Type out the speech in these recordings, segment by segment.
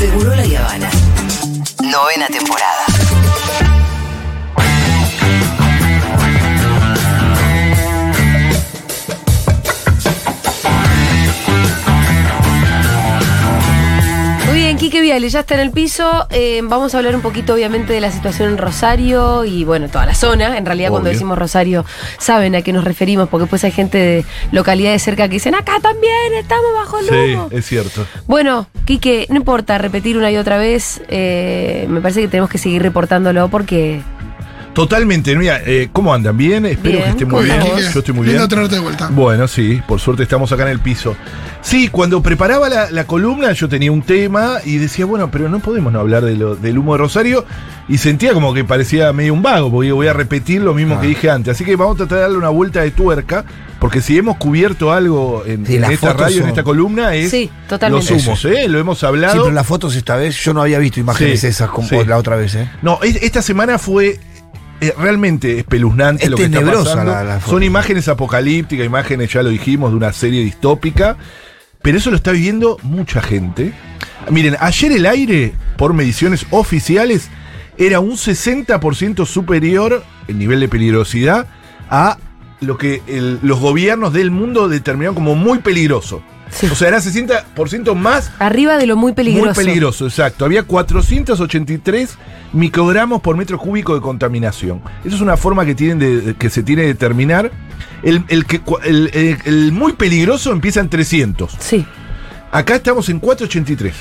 Seguro la Habana. Novena temporada. Quique Viale ya está en el piso. Eh, vamos a hablar un poquito, obviamente, de la situación en Rosario y, bueno, toda la zona. En realidad, cuando decimos Rosario, saben a qué nos referimos, porque pues hay gente de localidades cerca que dicen, acá también estamos bajo el Sí, es cierto. Bueno, Quique, no importa repetir una y otra vez. eh, me parece que tenemos que seguir reportándolo porque Totalmente. Mira, eh, ¿cómo andan? ¿Bien? Espero Bien, que estén muy ¿cómo bien. Yo estoy muy Lindo bien. tenerte de vuelta. Bueno, sí, por suerte estamos acá en el piso. Sí, cuando preparaba la, la columna yo tenía un tema y decía, bueno, pero no podemos no hablar de lo- del humo de Rosario y sentía como que parecía medio un vago, porque voy a repetir lo mismo que dije antes. Así que vamos a tratar de darle una vuelta de tuerca, porque si hemos cubierto algo en, Sí, en las esta radio, en esta columna, es Sí, totalmente. los humos, ¿eh? Lo hemos hablado. Sí, pero las fotos esta vez yo no había visto imágenes Sí, esas como sí. la otra vez, ¿eh? No, es- esta semana fue eh, realmente espeluznante Es lo que está pasando. la- la foto. Son imágenes apocalípticas, imágenes, ya lo dijimos, de una serie distópica. Pero eso lo está viviendo mucha gente. Miren, ayer el aire, por mediciones oficiales, era un 60% superior el nivel de peligrosidad a lo que el- los gobiernos del mundo determinaron como muy peligroso. Sí. O sea, era 60% más arriba de lo muy peligroso. muy peligroso, exacto. Había 483 microgramos por metro cúbico de contaminación. Eso es una forma que, tienen de, que se tiene de determinar. El, el que, el- el- el muy peligroso empieza en 300. Sí. Acá estamos en 483.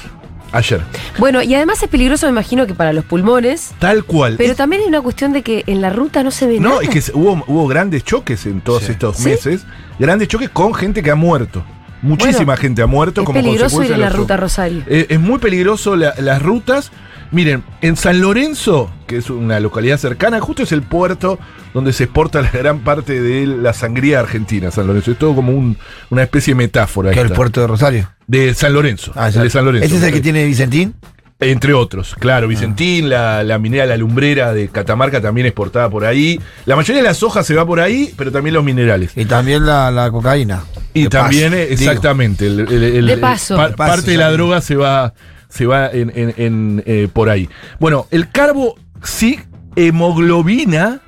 Ayer. Bueno, y además es peligroso, me imagino que para los pulmones. Tal cual. Pero Es- también hay una cuestión de que en la ruta no se ve nada. no, es que hubo, hubo grandes choques en todos Sí. estos ¿Sí? meses. Grandes choques con gente que ha muerto. Muchísima Bueno, gente ha muerto es como peligroso consecuencia ir en la ruta. Rosario. Eh, es muy peligroso la- las rutas. Miren, en San Lorenzo, que es una localidad cercana, justo es el puerto donde se exporta la gran parte de la sangría argentina, San Lorenzo. Es todo como un- una especie de metáfora. Que es el puerto de Rosario. De San Lorenzo. Ah, el de San Lorenzo. ¿Este es el que tiene Vicentín? Entre otros, claro, Ah. Vicentín, la, la minera La Lumbrera de Catamarca también exportada por ahí. La mayoría de las hojas se va por ahí, pero también los minerales. Y también la, la cocaína. Y De también, paso, exactamente. el- el- el- De paso. pa- De paso, parte de la droga se va, se va en, en- en, eh, por ahí. Bueno, el carboxihemoglobina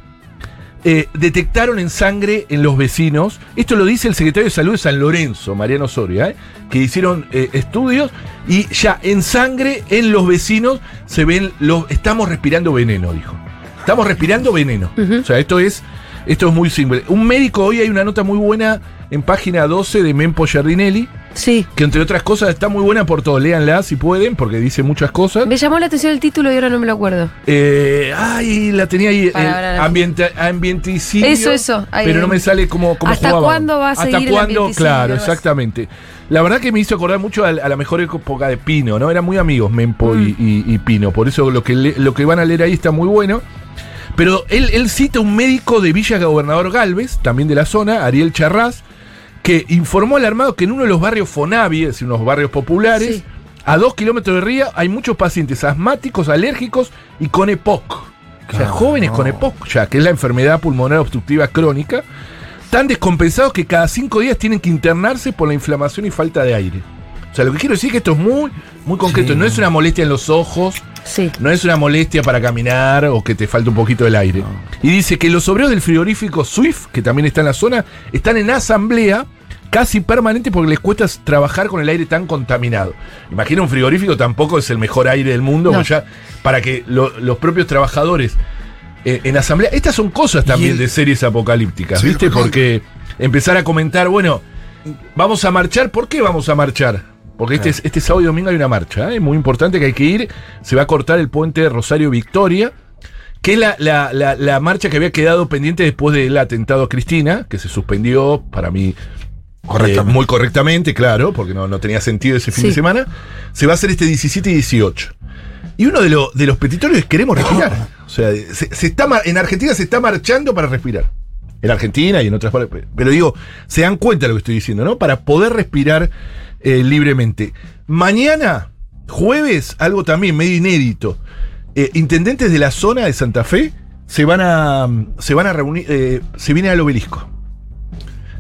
eh, detectaron en sangre en los vecinos. Esto lo dice el secretario de Salud de San Lorenzo, Mariano Soria, ¿eh? que hicieron eh, estudios y ya en sangre en los vecinos se ven los. Estamos respirando veneno, dijo. Estamos respirando veneno. O sea, esto es. Esto es muy simple. Un médico, hoy hay una nota muy buena en página 12 de Mempo Giardinelli, Sí. que entre otras cosas está muy buena por todo. Léanla si pueden, porque dice muchas cosas. Me llamó la atención el título y ahora no me lo acuerdo. Eh, ay, la tenía ahí. Para, eh, para, para. ambienta- ambienticidio. Eso, eso, ahí, pero no me sale como. como ¿Hasta jugaba. cuándo va a ¿Hasta seguir el cuándo? ambienticidio? Claro, exactamente. La verdad que me hizo acordar mucho a, a la mejor época de Pino, ¿no? Eran muy amigos Mempo Mm. y, y- y Pino. Por eso lo que, le- lo que van a leer ahí está muy bueno. Pero él, él cita un médico de Villa Gobernador Galvez, también de la zona, Ariel Charraz, que informó al armado que en uno de los barrios Fonavi, es decir, unos barrios populares, Sí. a dos kilómetros de río hay muchos pacientes asmáticos, alérgicos y con EPOC. O sea, Claro, jóvenes no. con EPOC, ya que es la enfermedad pulmonar obstructiva crónica, tan descompensados que cada cinco días tienen que internarse por la inflamación y falta de aire. O sea, lo que quiero decir es que esto es muy, muy concreto. Sí. No es una molestia en los ojos, Sí. no es una molestia para caminar o que te falte un poquito del aire. Y dice que los obreros del frigorífico Swift, que también está en la zona, están en asamblea casi permanente porque les cuesta trabajar con el aire tan contaminado. Imagina un frigorífico tampoco es el mejor aire del mundo, No. porque ya para que lo- los propios trabajadores eh, en asamblea, estas son cosas también el- de series apocalípticas, Sí, ¿viste? Porque empezar a comentar, bueno, vamos a marchar, ¿por qué vamos a marchar? Porque este, Claro. este sábado y domingo hay una marcha, ¿eh? muy importante que hay que ir. Se va a cortar el puente Rosario Victoria, que es la, la- la- la marcha que había quedado pendiente después del atentado a Cristina, que se suspendió para mí Correctamente. eh, muy correctamente, claro, porque no, no tenía sentido ese fin Sí. de semana. Se va a hacer este 17 y 18. Y uno de, lo- de los petitorios es queremos respirar. O sea, se, se está, mar- en Argentina se está marchando para respirar. En Argentina y en otras partes. Pero digo, se dan cuenta de lo que estoy diciendo, ¿no? Para poder respirar eh, libremente. Mañana, jueves, algo también medio inédito. Eh, intendentes de la zona de Santa Fe se van a, se van a reunir, eh, se viene al obelisco.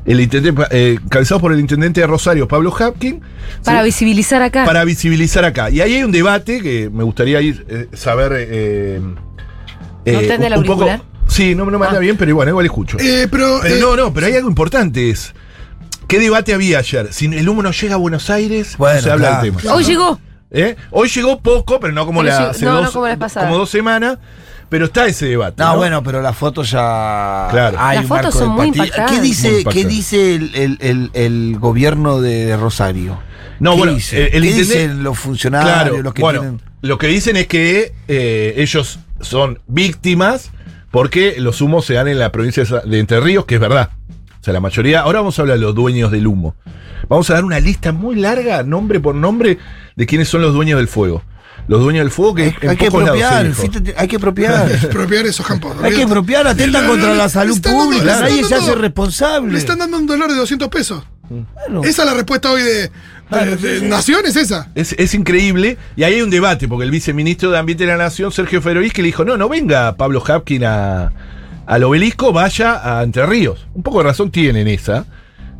el intendente, eh, encabezados por el intendente de Rosario, Pablo Hapkin, Para ¿sí? visibilizar acá. para visibilizar acá. Y ahí hay un debate que me gustaría ir, eh, saber. eh, ¿No te anda el auricular? sí, no, no me anda Ah. bien, pero igual, igual escucho. Eh, pero, Pero eh, no, no, pero hay algo importante es. ¿Qué debate había ayer? Si el humo no llega a Buenos Aires, Bueno, no se habla claro. del tema. Hoy llegó. ¿Eh? Hoy llegó poco, pero no como Pero la hace no, no dos, como la pasada. como dos semanas. Pero está ese debate. No, ¿no? bueno, pero las fotos ya. Claro. hay Las un fotos marco son muy impactantes. ¿Qué Muy dice, ¿qué dice el, el- el- el gobierno de, de Rosario? No, ¿Qué bueno, dice? el ¿Qué intendente- dicen los funcionarios, Claro, los que bueno, tienen. lo que dicen es que eh, ellos son víctimas porque los humos se dan en la provincia de Entre Ríos, que es verdad. O sea, la mayoría. Ahora vamos a hablar de los dueños del humo. Vamos a dar una lista muy larga, nombre por nombre, de quiénes son los dueños del fuego. Los dueños del fuego que Hay, en hay que lados expropiar, dijo. el FIT hay que expropiar. expropiar esos campos. hay que expropiar, atentan contra la salud pública, nadie se hace responsable. Le están dando un dólar de 200 pesos. Bueno, Esa es la respuesta hoy de, de, Claro, de sí, sí. Nación, es esa. Es, es increíble. Y ahí hay un debate, porque el viceministro de Ambiente de la Nación, Sergio Ferovis, le dijo, no, no venga Pablo Hapkin a, al obelisco, vaya a Entre Ríos. Un poco de razón tienen esa.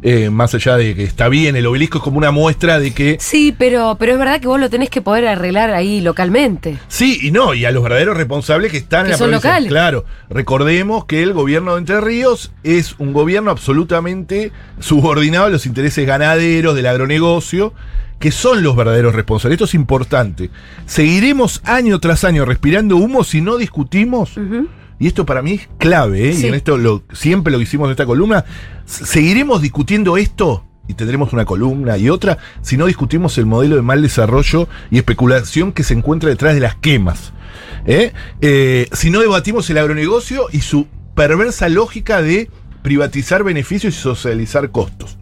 eh, más allá de que está bien, el obelisco es como una muestra de que Sí, pero, pero es verdad que vos lo tenés que poder arreglar ahí localmente. sí y no, y a los verdaderos responsables que están Que en la son provincia. locales. Claro, recordemos que el gobierno de Entre Ríos es un gobierno absolutamente subordinado a los intereses ganaderos, del agronegocio, que son los verdaderos responsables. Esto es importante. Seguiremos año tras año respirando humo si no discutimos. Y esto para mí es clave, ¿eh? Sí. y en esto lo, siempre lo que hicimos en esta columna, seguiremos discutiendo esto, y tendremos una columna y otra, si no discutimos el modelo de mal desarrollo y especulación que se encuentra detrás de las quemas. ¿eh? Eh, si no debatimos el agronegocio y su perversa lógica de privatizar beneficios y socializar costos.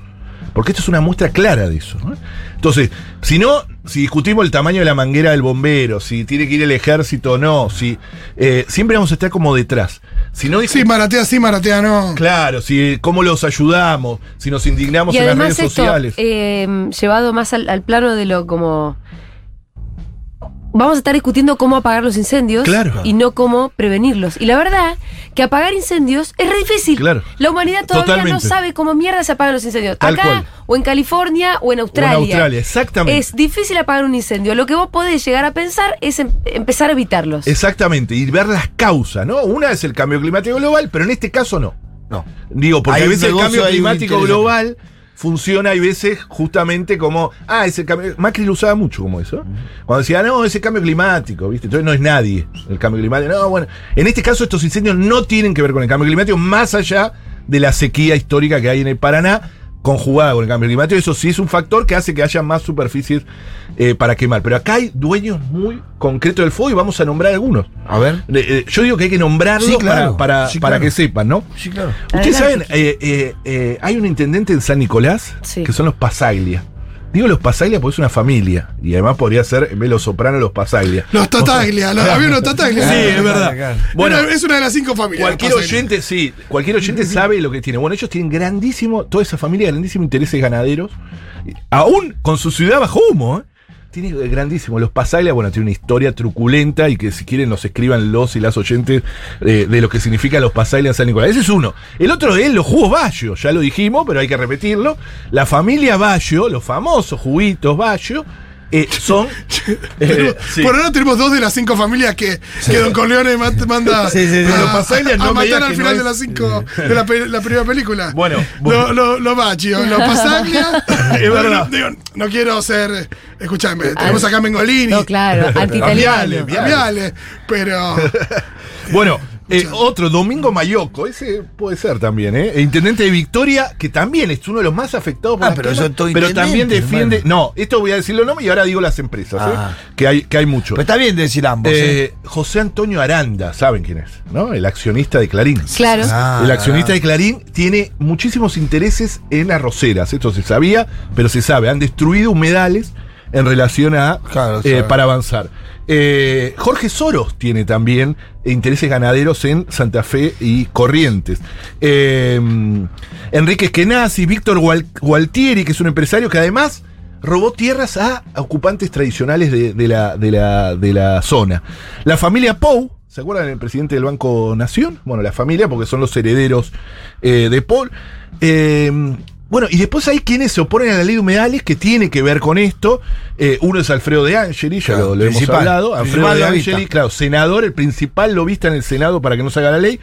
Porque esto es una muestra clara de eso. ¿no? Entonces, si no, si discutimos el tamaño de la manguera del bombero, si tiene que ir el ejército o no, si eh, siempre vamos a estar como detrás. Si no Sí, maratea, sí, maratea, no. claro, si cómo los ayudamos, si nos indignamos Y en las redes esto, sociales. eh, llevado más al, al plano de lo como... Vamos a estar discutiendo cómo apagar los incendios Claro. y no cómo prevenirlos. Y la verdad que apagar incendios es re difícil. Claro. La humanidad todavía no sabe cómo mierda se apagan los incendios. Tal Acá, cual. o en California, o en Australia. Australia, exactamente. Es difícil apagar un incendio. Lo que vos podés llegar a pensar es em- empezar a evitarlos. Exactamente, y ver las causas, ¿no? Una es el cambio climático global, pero en este caso no. no. Digo, porque Hay a veces el cambio climático global funciona, hay veces justamente como, ah, ese cambio, Macri lo usaba mucho como eso. Cuando decía, no, ese cambio climático, ¿viste? Entonces no es nadie el cambio climático. No, bueno, en este caso estos incendios no tienen que ver con el cambio climático, más allá de la sequía histórica que hay en el Paraná, conjugada con el cambio climático. Eso sí es un factor que hace que haya más superficies eh, para quemar. Pero acá hay dueños muy concretos del fuego y vamos a nombrar algunos. A ver. Eh, eh, yo digo que hay que nombrarlos Sí, claro. para, para, Sí, para claro. que sepan, ¿no? Sí, claro. Ustedes saben, Adelante. eh, eh, eh, hay un intendente en San Nicolás Sí. que son los Pasaglia. Digo los Pasaglia porque es una familia. Y además podría ser, en vez de los sopranos, los Pasaglia. Los Tataglia, los, había unos Tataglia. Sí, es verdad. Bueno, Una- es una de las cinco familias. cualquier oyente, sí, cualquier oyente sabe lo que tiene. Bueno, ellos tienen grandísimo, toda esa familia, grandísimos intereses ganaderos. Aún con su ciudad bajo humo, ¿eh? Tiene grandísimo. Los Pasaglia, bueno, tiene una historia truculenta y que si quieren nos escriban los y las oyentes eh, de lo que significa los Pasaglia en San Nicolás. Ese es uno. El otro es los jugos Bayo, ya lo dijimos, pero hay que repetirlo. La familia Bayo, los famosos juguitos Bayo, eh, son. eh, sí. Por ahora tenemos dos de las cinco familias que, que Don Corleone ma- manda Sí, sí, sí. a, Pero Pasaglia no a matar al final no de las cinco de la, pe- la primera película. Bueno, bueno. Lo, lo, lo Baccio, lo Pasaglia. Es verdad. No, digo, no quiero ser. Escúchame, tenemos acá a Mengolini. No, claro, Viale, anti-italiano. Viale. Viale, pero. Bueno, eh, otro, Domingo Mayoco, ese puede ser también, ¿eh? El intendente de Victoria, que también es uno de los más afectados por Ah, pero quemas, pero también defiende. hermano. No, esto voy a decir los nombres y ahora digo las empresas, ¿eh? Ah. Que hay, que hay mucho. Pero está bien decir ambos. ¿eh? Eh, José Antonio Aranda, ¿saben quién es? ¿No? El accionista de Clarín. Claro. Ah, el accionista de Clarín tiene muchísimos intereses en arroceras. Esto se sabía, pero se sabe. Han destruido humedales en relación a. Claro, eh, para avanzar. Eh, Jorge Soros tiene también intereses ganaderos en Santa Fe y Corrientes. Eh, Enrique Eskenazi, Víctor Gual- Gualtieri, que es un empresario que además robó tierras a ocupantes tradicionales de la zona. La familia Pou, ¿Se acuerdan del presidente del Banco Nación? Bueno, la familia, porque son los herederos eh, de Paul. Eh, bueno, y después hay quienes se oponen a la ley de humedales que tiene que ver con esto. Eh, uno es Alfredo de Angeli, ya Claro, lo, lo hemos hablado. Alfredo de. Angeli, claro, senador, el principal lobista en el Senado para que no se haga la ley.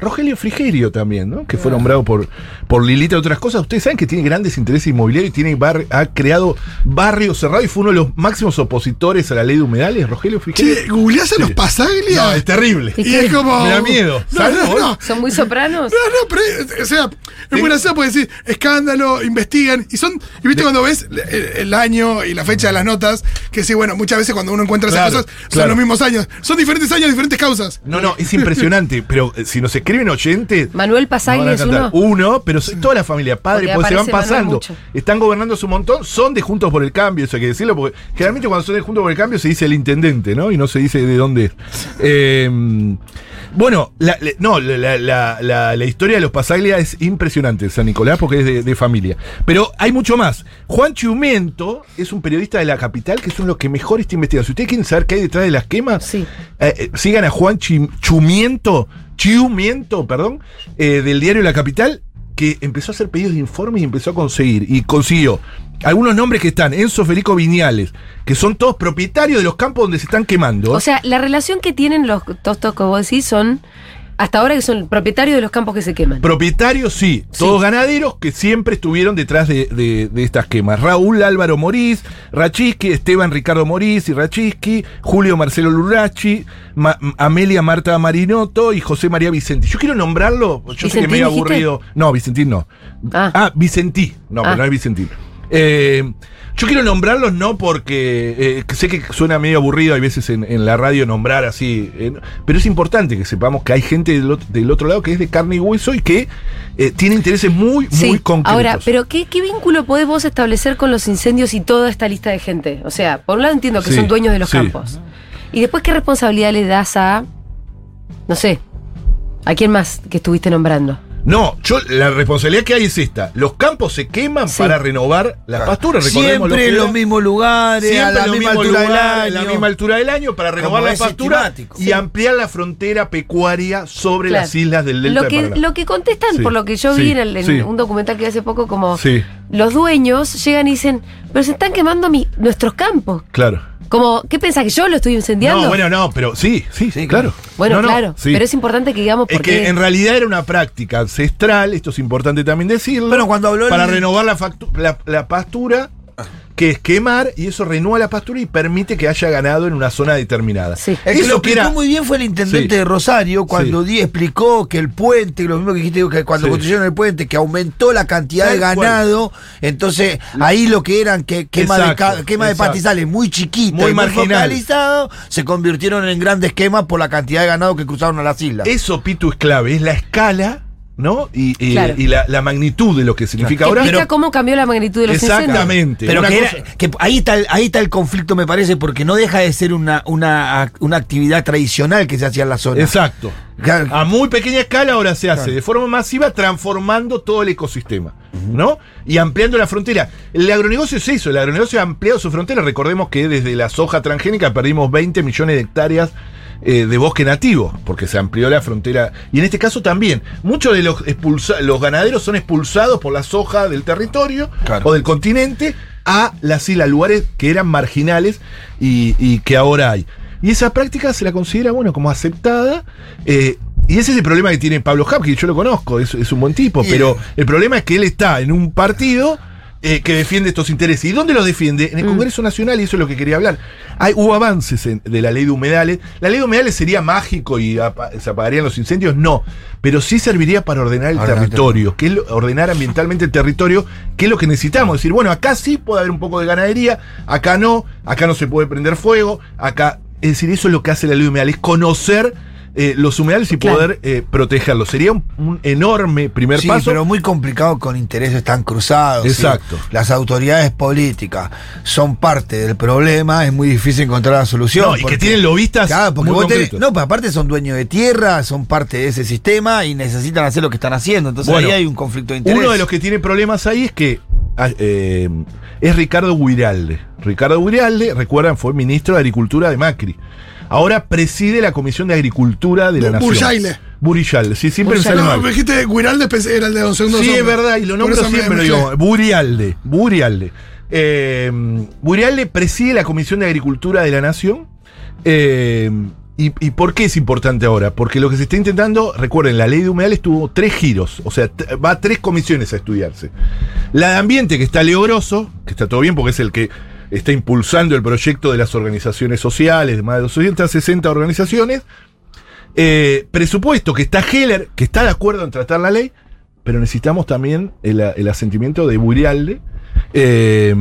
Rogelio Frigerio también, ¿no? Que fue nombrado por, por Lilita y otras cosas. Ustedes saben que tiene grandes intereses inmobiliarios y tiene bar- ha creado barrios cerrados y fue uno de los máximos opositores a la ley de humedales, Rogelio Frigerio. Che, googleás a Sí. los Pasaglia. No, es terrible. ¿Y es como. Me da miedo. No, ¿Sabes no, no. ¿Son muy sopranos? No, no, pero, eh, o sea, es muy gracioso porque decir escándalo, investigan, y son, y viste cuando ves el, el año y la fecha de las notas, que sí, bueno, muchas veces cuando uno encuentra esas Claro, cosas, son claro. los mismos años, son diferentes años, diferentes causas. No, no, es impresionante. pero eh, si nos escriben oyentes. Manuel Pasaglia es uno. Uno, pero toda la familia, padre, Porque porque se van pasando. Están gobernando un montón, son de Juntos por el Cambio, eso hay que decirlo, porque generalmente cuando son de Juntos por el Cambio se dice el intendente, ¿no? Y no se dice de dónde es. Eh, bueno, la, la- no, la, la- historia de los Pasaglia es impresionante, San Nicolás, porque es de, de familia. Pero hay mucho más. Juan Chiumento es un periodista de la capital que es uno de los que mejor está investigando. Si ustedes quieren saber qué hay detrás de las quemas, Sí. eh, eh, sigan a Juan Chim- Chumiento, Chiumiento, perdón, eh, del diario La Capital, que empezó a hacer pedidos de informes y empezó a conseguir. Y consiguió algunos nombres que están, Enzo Federico Viñales, que son todos propietarios de los campos donde se están quemando. O sea, la relación que tienen los tostos que vos decís son, hasta ahora que son propietarios de los campos que se queman. Propietarios, sí, todos ganaderos que siempre estuvieron detrás de, de- de estas quemas. Raúl Álvaro Morís, Rachiski, Esteban Ricardo Morís y Rachiski, Julio Marcelo Lurachi, Ma- Amelia Marta Marinotto y José María Vicenti. Yo quiero nombrarlo, yo sé que ¿Vicentín es medio dijiste? aburrido. No, Vicentín no. Ah. Ah, Vicentí. No, Ah. pero no es Vicentín. Eh, yo quiero nombrarlos no porque eh, sé que suena medio aburrido, hay veces en, en la radio nombrar así, eh, pero es importante que sepamos que hay gente del, ot- del otro lado que es de carne y hueso y que eh, tiene intereses muy, Sí, muy concretos. ahora, pero ¿qué, ¿qué vínculo podés vos establecer con los incendios y toda esta lista de gente? O sea, por un lado entiendo que Sí, son dueños de los sí. campos. Y después, ¿qué responsabilidad le das a, no sé, a quién más que estuviste nombrando? No, yo la responsabilidad que hay es esta. Los campos se queman Sí. para renovar las pasturas. Siempre en los mismos lugares, a Siempre la en los misma mismos altura lugares, del la año. misma altura del año para renovar Como la es pastura sistemático. y Sí. ampliar la frontera pecuaria sobre Claro. las islas del Delta Lo que, lo que contestan, Sí, por lo que yo vi sí, en, el- en sí. un documental que hace poco, como Sí, los dueños llegan y dicen, pero se están quemando mi, nuestros campos. claro. Como, ¿qué pensás que yo lo estoy incendiando? No, bueno, no, pero sí, sí, Sí, claro. Bueno, No, no, claro, sí. pero es importante que digamos Es por que en realidad era una práctica ancestral, esto es importante también decirlo. Bueno, cuando habló Para el- renovar la, la, la pastura, que es quemar, y eso renueva la pastura y permite que haya ganado en una zona determinada. Sí. El que Eso lo que explicó era- muy bien fue el intendente Sí. de Rosario cuando Sí. di explicó que el puente, lo mismo que dijiste que cuando Sí. construyeron el puente, que aumentó la cantidad de cual. ganado, entonces ahí lo que eran que quema, de, Exacto, ca- quema de exacto. pastizales muy chiquita Muy y se convirtieron en grandes quemas por la cantidad de ganado que cruzaron a las islas. Eso, Pitu, es clave, es la escala, ¿no? Y, y- Claro. y la, la magnitud de lo que significa ahora. Explica cómo cambió la magnitud de los. Exactamente. Pero que, era- cosa- que ahí, está el, ahí está el conflicto, me parece, porque no deja de ser una, una, una actividad tradicional que se hacía en la zona. Exacto. Claro. A muy pequeña escala ahora se hace de forma masiva transformando todo el ecosistema, ¿no? Y ampliando la frontera. El agronegocio es eso, el agronegocio ha ampliado su frontera. Recordemos que desde la soja transgénica perdimos 20 millones de hectáreas eh, de bosque nativo, porque se amplió la frontera. Y en este caso también, muchos de los, expulsa- los ganaderos son expulsados por la soja del territorio Claro. o del continente a las islas, lugares que eran marginales y, y que ahora hay. Y esa práctica se la considera, bueno, como aceptada. eh, y ese es el problema que tiene Pablo Hapkin, yo lo conozco, es, es un buen tipo, Y- pero el problema es que él está en un partido eh, que defiende estos intereses. ¿Y dónde los defiende? En el Mm. Congreso Nacional, y eso es lo que quería hablar. Hay, hubo avances en- de la ley de humedales. ¿La ley de humedales sería mágico y apa- se apagarían los incendios? No, pero sí serviría para ordenar el territorio, que es lo- ordenar ambientalmente el territorio, que es lo que necesitamos. Decir, bueno, acá sí puede haber un poco de ganadería, acá no, acá no se puede prender fuego, acá... Es decir, eso es lo que hace la ley de humedales, conocer eh, los humedales y Claro. poder eh, protegerlos. Sería un, un enorme primer Sí, paso. pero muy complicado con intereses tan cruzados. ¿sí? Exacto. Las autoridades políticas son parte del problema, es muy difícil encontrar la solución. No, y que tienen lobistas Claro, porque muy vos tenés- no, pero aparte son dueños de tierra, son parte de ese sistema y necesitan hacer lo que están haciendo. Entonces Bueno, ahí hay un conflicto de interés. Uno de los que tiene problemas ahí es que ah, eh, es Ricardo Guiralde. Ricardo Guiralde, recuerdan, fue ministro de Agricultura de Macri. Ahora preside la Comisión de Agricultura de la Nación. Burjaile. Burialde, sí, siempre me sale No, me dijiste Guiralde, era el de Don Segundo Sí, es verdad, y lo nombro siempre, lo digo. Burialde, Burialde. Eh, Burialde preside la Comisión de Agricultura de la Nación. Eh, y, y por qué es importante ahora? Porque lo que se está intentando, recuerden, la ley de humedales tuvo tres giros, o sea, va a tres comisiones a estudiarse. La de ambiente, que está Leo Grosso, que está todo bien porque es el que está impulsando el proyecto de las organizaciones sociales, de más de 260 organizaciones. Eh, presupuesto, que está Heller, que está de acuerdo en tratar la ley, pero necesitamos también el, el asentimiento de Burialde. Eh.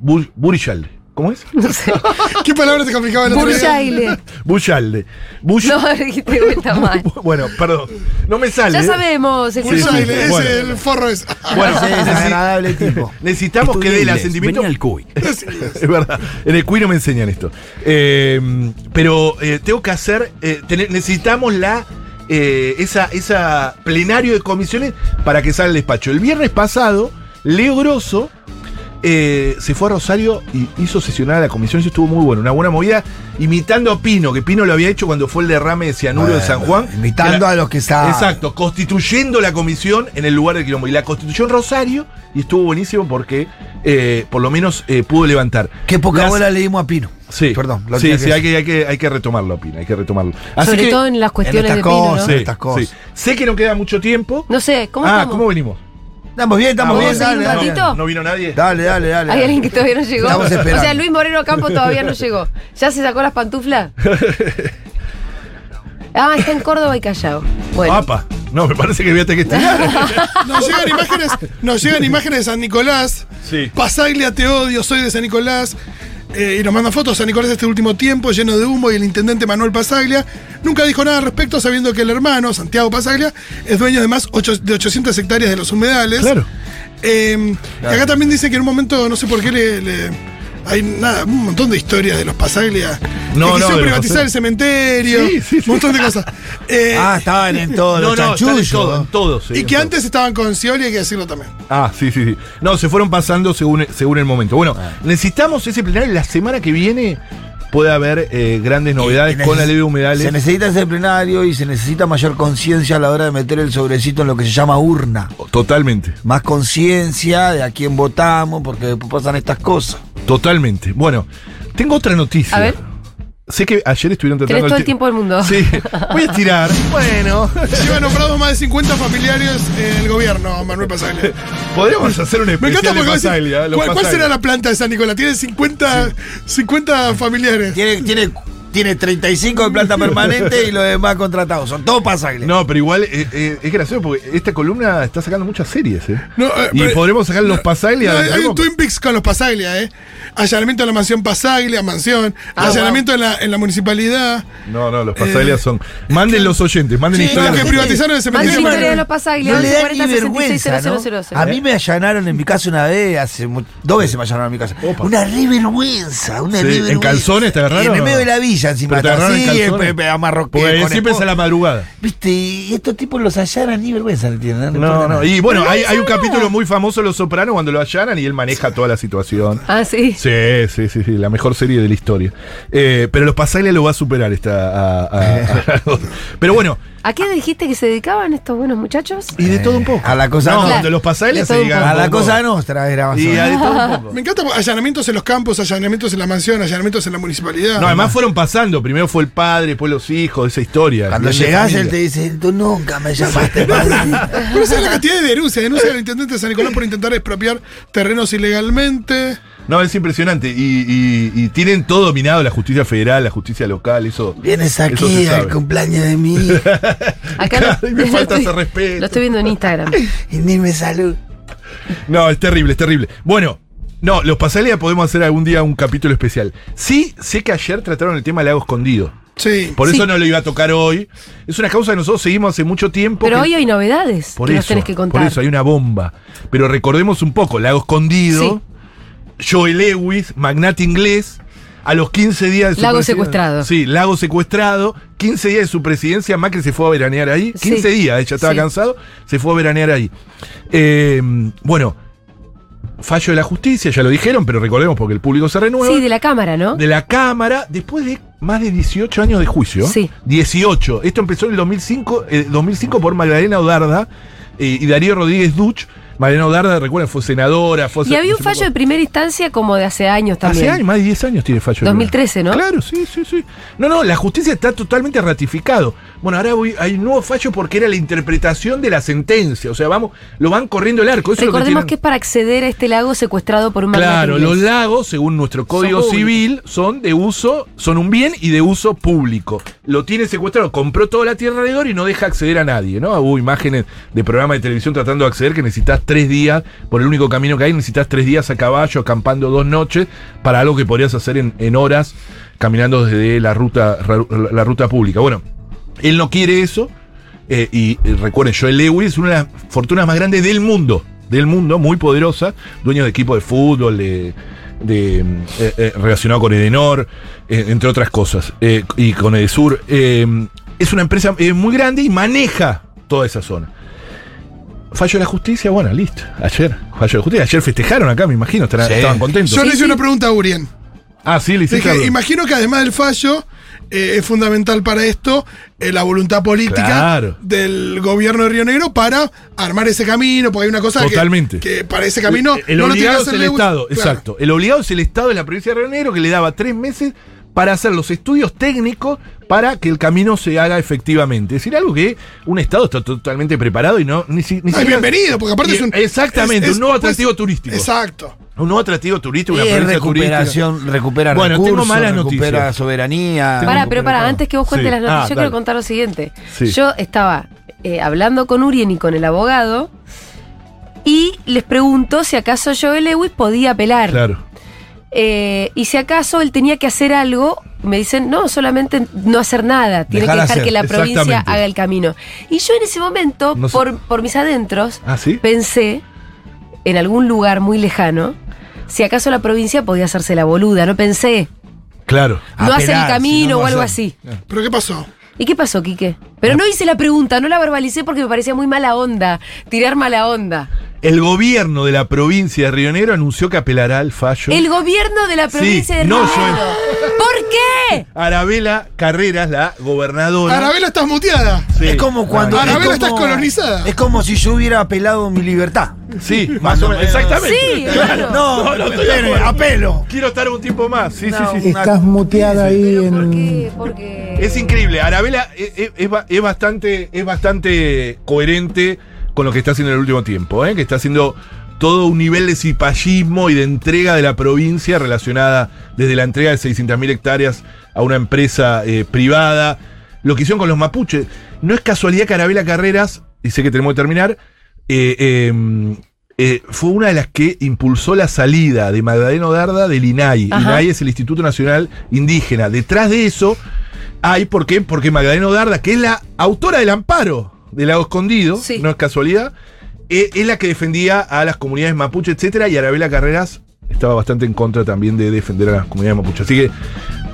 Bur- Burialde. ¿Cómo es? No sé. ¿Qué palabra te complicaba el otro día? Burjaile. Burialde. Bush- No, dijiste vuelta mal. bueno, perdón. No me sale. Ya ¿eh? sabemos. en Sí, Bueno. el forro es. Bueno, necesi- desagradable tipo. necesitamos que dé el asentimiento. Venía al CUI. es verdad. En el cuino me enseñan esto. Eh, pero eh, tengo que hacer. eh, tener- necesitamos la. eh, esa, esa plenario de comisiones para que salga el despacho. El viernes pasado, Leo Grosso eh, se fue a Rosario y hizo sesionar a la comisión. Eso estuvo muy bueno. Una buena movida imitando a Pino, que Pino lo había hecho cuando fue el derrame de cianuro de San Juan. La- a los que saben. Exacto, constituyendo la comisión en el lugar del quilombo. Y la constituyó en Rosario y estuvo buenísimo porque eh, por lo menos eh, pudo levantar. Qué poca Las- bola le dimos a Pino. Sí, Perdón. lo sí, sí, que hay que, hay, que, hay que retomarlo, Pina, hay que retomarlo. Así Sobre que, todo en las cuestiones estas de Pino, sí, estas cosas. sí. Sé que no queda mucho tiempo. No sé, ¿cómo ah, estamos? ¿cómo venimos? Estamos bien, estamos bien. ¿vamos a seguir Dale, un dale, ratito? ¿No vino nadie? dale, dale, dale. Hay alguien que todavía no llegó. Estamos esperando. O sea, Luis Moreno Campo todavía no llegó. ¿Ya se sacó las pantuflas? Ah, está en Córdoba y Callao. Bueno. Apa. No, me parece que voy a tener que estirar. Nos llegan imágenes, nos llegan imágenes de San Nicolás. Sí. Pasaglia, te odio, soy de San Nicolás. Eh, y nos mandan fotos San Nicolás este último tiempo, lleno de humo, y el intendente Manuel Pasaglia nunca dijo nada al respecto, sabiendo que el hermano, Santiago Pasaglia, es dueño de más ocho- de 800 hectáreas de los humedales. Claro. Eh, Y acá también dice que en un momento, no sé por qué, le, le- hay nada, un montón de historias de los Pasaglia. No, que no, privatizar el cementerio, Sí, sí, sí. un montón de cosas. Eh, Ah, estaban en todos No, los no, están en chanchullos. todo, en todo, sí, y que todo. antes estaban con Scioli, hay que decirlo también. Ah, sí, sí, sí. No, se fueron pasando según, según el momento. Bueno, Ah. necesitamos ese plenario. La semana que viene puede haber eh, grandes novedades Y con la ley de humedales. Se necesita ese plenario y se necesita mayor conciencia a la hora de meter el sobrecito en lo que se llama urna. Totalmente, Más conciencia de a quién votamos, porque después pasan estas cosas. totalmente. Bueno, tengo otra noticia. A ver. Sé que ayer estuvieron tratando Tenés todo el tiempo del mundo. Sí, voy a estirar. bueno, Lleva nombrados más de 50 familiares en el gobierno, Manuel Pasaglia. podríamos hacer un Me especial encanta de porque Pasaglia, ¿cuál, cuál será la planta de San Nicolás? Tiene 50, 50 familiares. Tiene, tiene, tiene 35 de planta permanente y los demás contratados. Son todos pasajes. No, pero igual eh, eh, es gracioso porque esta columna está sacando muchas series, ¿eh? No, eh, y pero- podremos sacar los Pasaglia. No, hay, un Twin Peaks con los Pasaglia, ¿eh? Allanamiento en la mansión Pasaglia, mansión. Ah, allanamiento en, la, en la municipalidad. No, no, los Pasaglia Eh, son. Manden los oyentes, manden Sí, historias. No, que privatizaron el cementerio. historia de los Pasaglia. No le da 1140 ni 66 vergüenza, ¿no? 000. A mí me allanaron en mi casa una vez, hace dos veces me allanaron en mi casa. Opa. Una re vergüenza, una Sí, re ¿en calzones te agarraron En el medio de la villa, pe- amarroqué Porque siempre es a la madrugada. Viste, y estos tipos los allanan ni vergüenza, no tienen. No, no. Y bueno, hay, hay un capítulo muy famoso de Los Sopranos cuando lo allanan y él maneja toda la situación. Ah, sí. Sí, sí, sí, sí, la mejor serie de la historia. Eh, pero los Pasaglia lo va a superar esta. a- a- a- pero bueno, ¿A qué dijiste que se dedicaban estos buenos muchachos? y de todo un poco. A la cosa no, no. de los De se poco. A la cosa nuestra era más Y de todo un poco. Me encanta allanamientos en los campos, allanamientos en la mansión, allanamientos en la municipalidad. No, además fueron pasando. Primero fue el padre, después los hijos, esa historia. Cuando llegás, él te dice, tú nunca me llamaste padre. Pero esa es la cantidad de denuncias. Denuncia del intendente de San Nicolás por intentar expropiar terrenos ilegalmente. No, es impresionante. Y, y- y tienen todo dominado, la justicia federal, la justicia local, eso. Vienes aquí al cumpleaños de mi hija Acá Y me falta estoy- ese respeto. Lo estoy viendo en Instagram. y ni me salud. No, es terrible, es terrible. Bueno, no, los Pasaglia podemos hacer algún día un capítulo especial. Sí, sé que ayer trataron el tema del lago escondido. Sí. Por Sí. eso no lo iba a tocar hoy. Es una causa que nosotros seguimos hace mucho tiempo. Pero que- hoy hay novedades por que eso, nos tenés que Por contar. eso hay una bomba. Pero recordemos un poco, Lago Escondido, Joe Lewis, magnate inglés, a los 15 días de su Lago secuestrado. Sí, Lago secuestrado, 15 días de su presidencia, Macri se fue a veranear ahí, 15 Sí. días, ella estaba Sí. cansado, se fue a veranear ahí. Eh, bueno, fallo de la justicia, ya lo dijeron, pero recordemos porque el público se renueva. Sí, de la cámara, ¿no? de la Cámara, después de más de 18 años de juicio. Sí. 18. Esto empezó en el 2005, eh, 2005 por Magdalena Odarda eh, y Darío Rodríguez Duch. Magdalena Odarda, recuerden, fue senadora. Fue Y había un fallo de primera instancia como de hace años también. Hace años, más de 10 años tiene fallo. de 2013, primera. ¿no? Claro, sí, sí, sí. No, no, la justicia está totalmente ratificado. Bueno, ahora voy- hay un nuevo fallo porque era la interpretación de la sentencia. O sea, vamos, lo van corriendo el arco. Eso es lo que Recordemos que es para acceder a este lago secuestrado por un Claro, los lagos, según nuestro código civil, son de uso, son un bien y de uso público. Lo tiene secuestrado, compró toda la tierra alrededor y no deja acceder a nadie, ¿no? Hubo imágenes de programas de televisión tratando de acceder que necesitas tres días, por el único camino que hay, necesitas tres días a caballo, acampando dos noches, para algo que podrías hacer en, en horas, caminando desde la ruta, la ruta pública. Bueno, él no quiere eso. eh, y eh, recuerden, Joel Lewis es una de las fortunas más grandes del mundo. Del mundo, muy poderosa. Dueño de equipo de fútbol, de, de, eh, eh, relacionado con Edenor, eh, entre otras cosas. eh, y con Edesur. Eh, es una empresa eh, muy grande y maneja toda esa zona. Fallo de la justicia, bueno, listo. Ayer, fallo de la justicia. Ayer festejaron acá, me imagino, estarán- Sí. estaban contentos. Yo le hice sí. una pregunta a Urien. ah, sí, le hiciste dije, imagino que además del fallo, eh, es fundamental para esto eh, la voluntad política Claro. del gobierno de Río Negro para armar ese camino, porque hay una cosa que- Totalmente. Que, para ese camino El, el no lo tiene que obligado es el. Estado, Claro. exacto. El obligado es el Estado de la provincia de Río Negro que le daba tres meses para hacer los estudios técnicos para que el camino se haga efectivamente. Es decir, algo que un Estado está totalmente preparado y no ni, si- ni No, es siquiera- bienvenido, porque aparte Y- es un. Exactamente, es- es- un nuevo pues, atractivo turístico. Exacto. Un nuevo atractivo turístico, una Es provincia turística. recuperación, recupera Bueno, tengo recursos, malas recupera noticias. soberanía. Para, pero para, antes que vos cuentes Sí. las noticias, Ah, yo dale. quiero contar lo siguiente. Sí. Yo estaba eh, hablando con Urien y con el abogado y les pregunto si acaso Joel Lewis podía apelar. Claro. Eh, y si acaso él tenía que hacer algo, me dicen, no, solamente no hacer nada, tiene Dejar que dejar hacer, que la provincia haga el camino. Y yo en ese momento, No sé. por, por mis adentros, ¿Ah, sí? pensé en algún lugar muy lejano, si acaso la provincia podía hacerse la boluda, no pensé, Claro. no hacer el camino si no, no o algo así. ¿Pero qué pasó? ¿Y qué pasó, Quique? Pero no hice la pregunta, no la verbalicé porque me parecía muy mala onda, tirar mala onda. El gobierno de la provincia de Río Negro anunció que apelará al fallo. El gobierno de la provincia de no Río yo. Negro. ¿Por qué? Arabela Carreras, la gobernadora. Arabela estás muteada. Sí. Es como cuando. Arabela es estás colonizada. Es como si yo hubiera apelado mi libertad. Sí, más o menos. Exactamente. Sí, bueno. No, No, no espere, apelo. Quiero estar un tiempo más. Sí, No, sí, sí. una- Estás muteada ahí ¿Pero por en... qué? Porque... Es increíble. Arabela es bastante, es bastante coherente con lo que está haciendo en el último tiempo, ¿eh? que está haciendo todo un nivel de cipallismo y de entrega de la provincia relacionada desde la entrega de 600.000 hectáreas a una empresa eh, privada. Lo que hicieron con los mapuches. No es casualidad que Arabela Carreras, y sé que tenemos que terminar, eh, fue una de las que impulsó la salida de Magdalena Darda del INAI. Ajá. INAI es el Instituto Nacional Indígena. Detrás de eso hay, ¿por qué? Porque Magdalena Darda, que es la autora del amparo del Lago Escondido, Sí. no es casualidad, eh, es la que defendía a las comunidades mapuche, etcétera, y Arabela Carreras estaba bastante en contra también de defender a las comunidades mapuche. Así que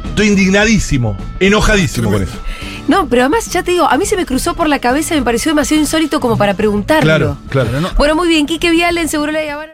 estoy indignadísimo, enojadísimo con eso. No, pero además, ya te digo, a mí se me cruzó por la cabeza y me pareció demasiado insólito como para preguntarlo. Claro, claro. Bueno, muy bien, Quique Vial en Seguro La Habana.